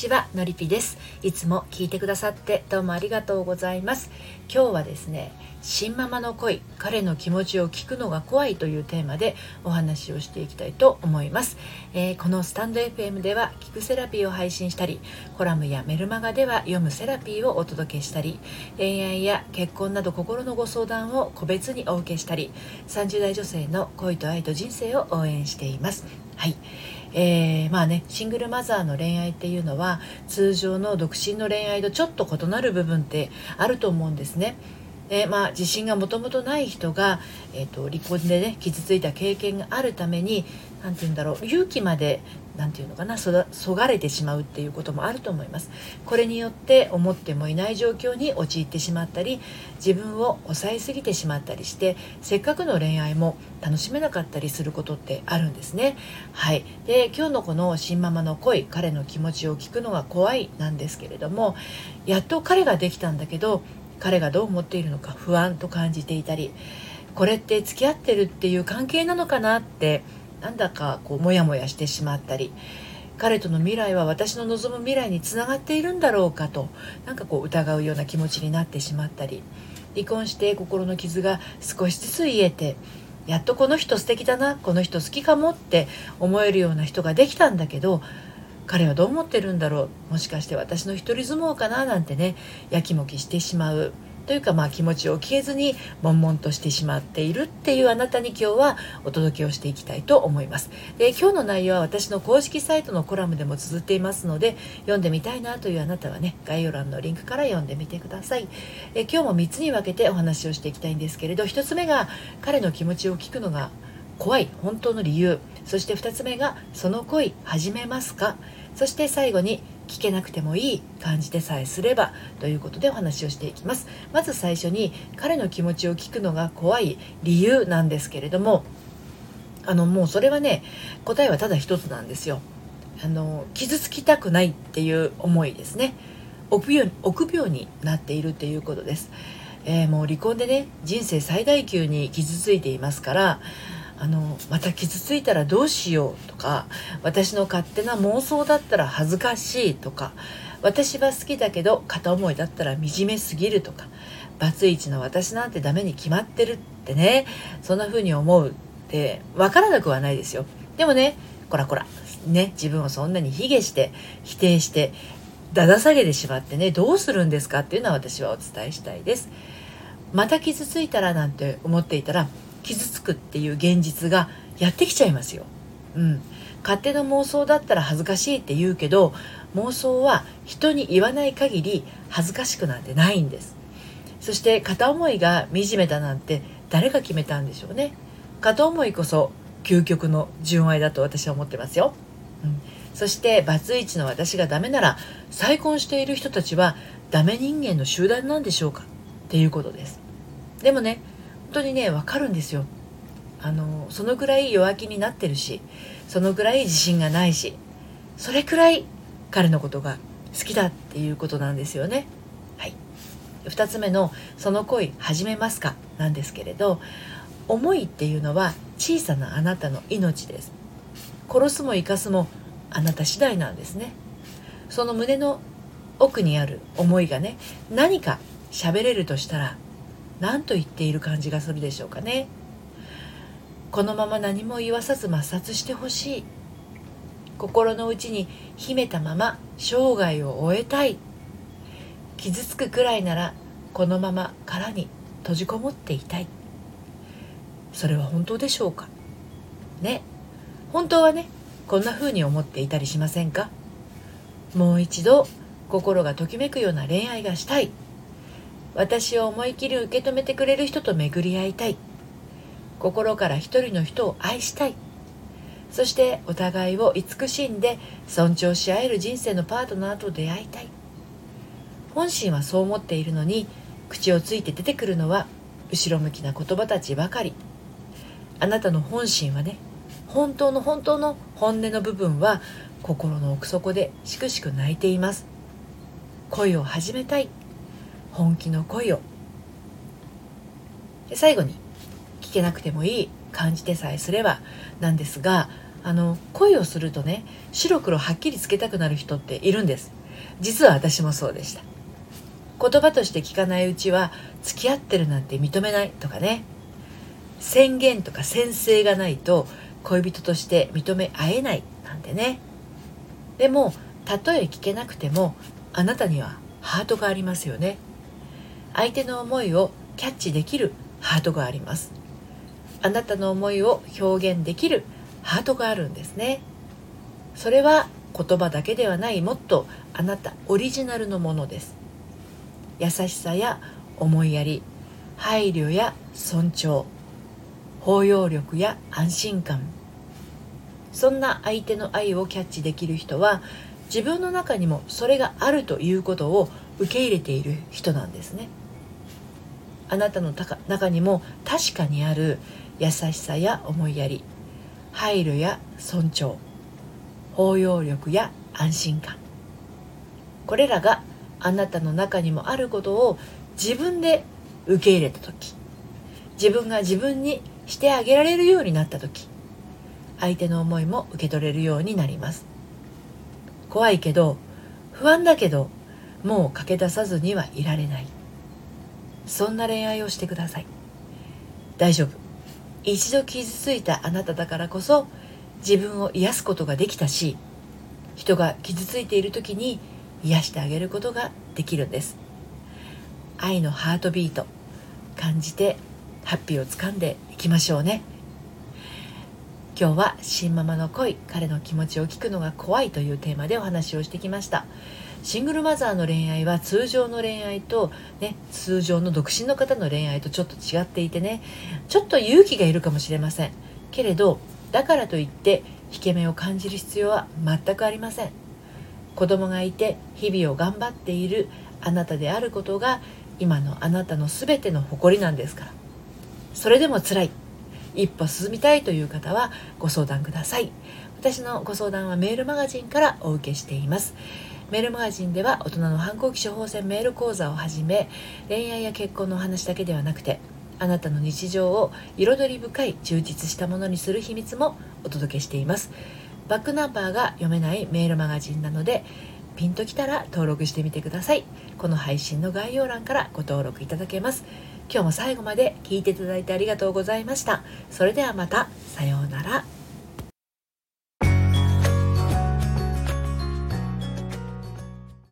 ちはのりぴです。いつも聞いてくださってどうもありがとうございます。今日はですね新ママの恋彼の気持ちを聞くのが怖いというテーマでお話をしていきたいと思います、えー、このスタンド FM では聞くセラピーを配信したりコラムやメルマガでは読むセラピーをお届けしたり恋愛や結婚など心のご相談を個別にお受けしたり30代女性の恋と愛と人生を応援しています。はい。えー、まあねシングルマザーの恋愛っていうのは通常の独身の恋愛とちょっと異なる部分ってあると思うんですね。でまあ、自信がもともとない人が、えーと、離婚でね傷ついた経験があるために何て言うんだろう勇気まで何て言うのかなそがれてしまうっていうこともあると思います。これによって思ってもいない状況に陥ってしまったり自分を抑えすぎてしまったりしてせっかくの恋愛も楽しめなかったりすることってあるんですね。はい。で今日のこの新ママの恋彼の気持ちを聞くのが怖いなんですけれどもやっと彼ができたんだけど彼がどう思っているのか不安と感じていたりこれって付き合ってるっていう関係なのかなってなんだかこうモヤモヤしてしまったり彼との未来は私の望む未来につながっているんだろうかとなんかこう疑うような気持ちになってしまったり離婚して心の傷が少しずつ癒えてやっとこの人素敵だなこの人好きかもって思えるような人ができたんだけど彼はどう思ってるんだろう？もしかして私の一人相撲かな？なんてねやきもきしてしまう。というかまあ気持ちを消えずに悶々としてしまっているっていうあなたに今日はお届けをしていきたいと思います。で今日の内容は私の公式サイトのコラムでも綴っていますので読んでみたいなというあなたはね概要欄のリンクから読んでみてください。え今日も3つに分けてお話をしていきたいんですけれど1つ目が彼の気持ちを聞くのが怖い本当の理由。そして2つ目がその恋始めますか？そして最後に聞けなくてもいい感じでさえすればということでお話をしていきます。まず最初に彼の気持ちを聞くのが怖い理由なんですけれどもあのもうそれはね答えはただ一つなんですよ。あの傷つきたくないっていう思いですね。臆病臆病になっているっていうことです、えー、もう離婚でね人生最大級に傷ついていますからあのまた傷ついたらどうしようとか私の勝手な妄想だったら恥ずかしいとか私は好きだけど片思いだったら惨めすぎるとかバツイチの私なんてダメに決まってるってねそんな風に思うって分からなくはないですよ。でもねこらこらね自分をそんなに卑下して否定してだだ下げてしまってねどうするんですかっていうのは私はお伝えしたいです。また傷ついたらなんて思っていたら傷つくっていう現実がやってきちゃいますよ。うん、勝手な妄想だったら恥ずかしいって言うけど妄想は人に言わない限り恥ずかしくなんてないんです。そして片思いが惨めだなんて誰が決めたんでしょうね。片思いこそ究極の純愛だと私は思ってますよ、うん、そしてバツイチの私がダメなら再婚している人たちはダメ人間の集団なんでしょうかっていうことです。でもね当にね分かるんですよあのそのぐらい弱気になってるしそのぐらい自信がないしそれくらい彼のことが好きだっていうことなんですよね。はい、2つ目の「その恋始めますか?」なんですけれど思いっていうのは小さなあなたの命です殺すも生かすもあなた次第なんですねその胸の奥にある思いがね何か喋れるとしたら何と言っている感じがするでしょうかね。このまま何も言わさず抹殺してほしい。心の内に秘めたまま生涯を終えたい。傷つくくらいならこのまま殻に閉じこもっていたい。それは本当でしょうか？ね。本当はねこんな風に思っていたりしませんか？もう一度心がときめくような恋愛がしたい。私を思い切り受け止めてくれる人と巡り合いたい。心から一人の人を愛したい。そしてお互いを慈しんで尊重し合える人生のパートナーと出会いたい。本心はそう思っているのに口をついて出てくるのは後ろ向きな言葉たちばかり。あなたの本心はね本当の本当の本音の部分は心の奥底でしくしく泣いています。恋を始めたい。本気の恋を。で最後に聞けなくてもいい感じてさえすればなんですがあの恋をするとね白黒はっきりつけたくなる人っているんです。実は私もそうでした。言葉として聞かないうちは付き合ってるなんて認めないとかね。宣言とか宣誓がないと恋人として認め合えないなんてね。でもたとえ聞けなくてもあなたにはハートがありますよね。相手の思いをキャッチできるハートがあります。あなたの思いを表現できるハートがあるんですね。それは言葉だけではないもっとあなたオリジナルのものです。優しさや思いやり配慮や尊重包容力や安心感。そんな相手の愛をキャッチできる人は自分の中にもそれがあるということを受け入れている人なんですね。あなたの中にも確かにある優しさや思いやり配慮や尊重包容力や安心感。これらがあなたの中にもあることを自分で受け入れた時自分が自分にしてあげられるようになった時相手の思いも受け取れるようになります。怖いけど不安だけどもう駆け出さずにはいられない。そんな恋愛をしてください。大丈夫。一度傷ついたあなただからこそ自分を癒すことができたし人が傷ついている時に癒してあげることができるんです。愛のハートビート感じてハッピーをつかんでいきましょうね。今日は新ママの恋彼の気持ちを聞くのが怖いというテーマでお話をしてきました。シングルマザーの恋愛は通常の恋愛と、ね、通常の独身の方の恋愛とちょっと違っていてねちょっと勇気がいるかもしれません。けれどだからといって引け目を感じる必要は全くありません。子供がいて日々を頑張っているあなたであることが今のあなたの全ての誇りなんですから。それでも辛い。一歩進みたいという方はご相談ください。私のご相談はメールマガジンからお受けしています。メールマガジンでは大人の反抗期処方箋メール講座をはじめ恋愛や結婚のお話だけではなくてあなたの日常を彩り深い充実したものにする秘密もお届けしています。バックナンバーが読めないメールマガジンなのでピンときたら登録してみてください。この配信の概要欄からご登録いただけます。今日も最後まで聞いていただいてありがとうございました。それではまた。さようなら。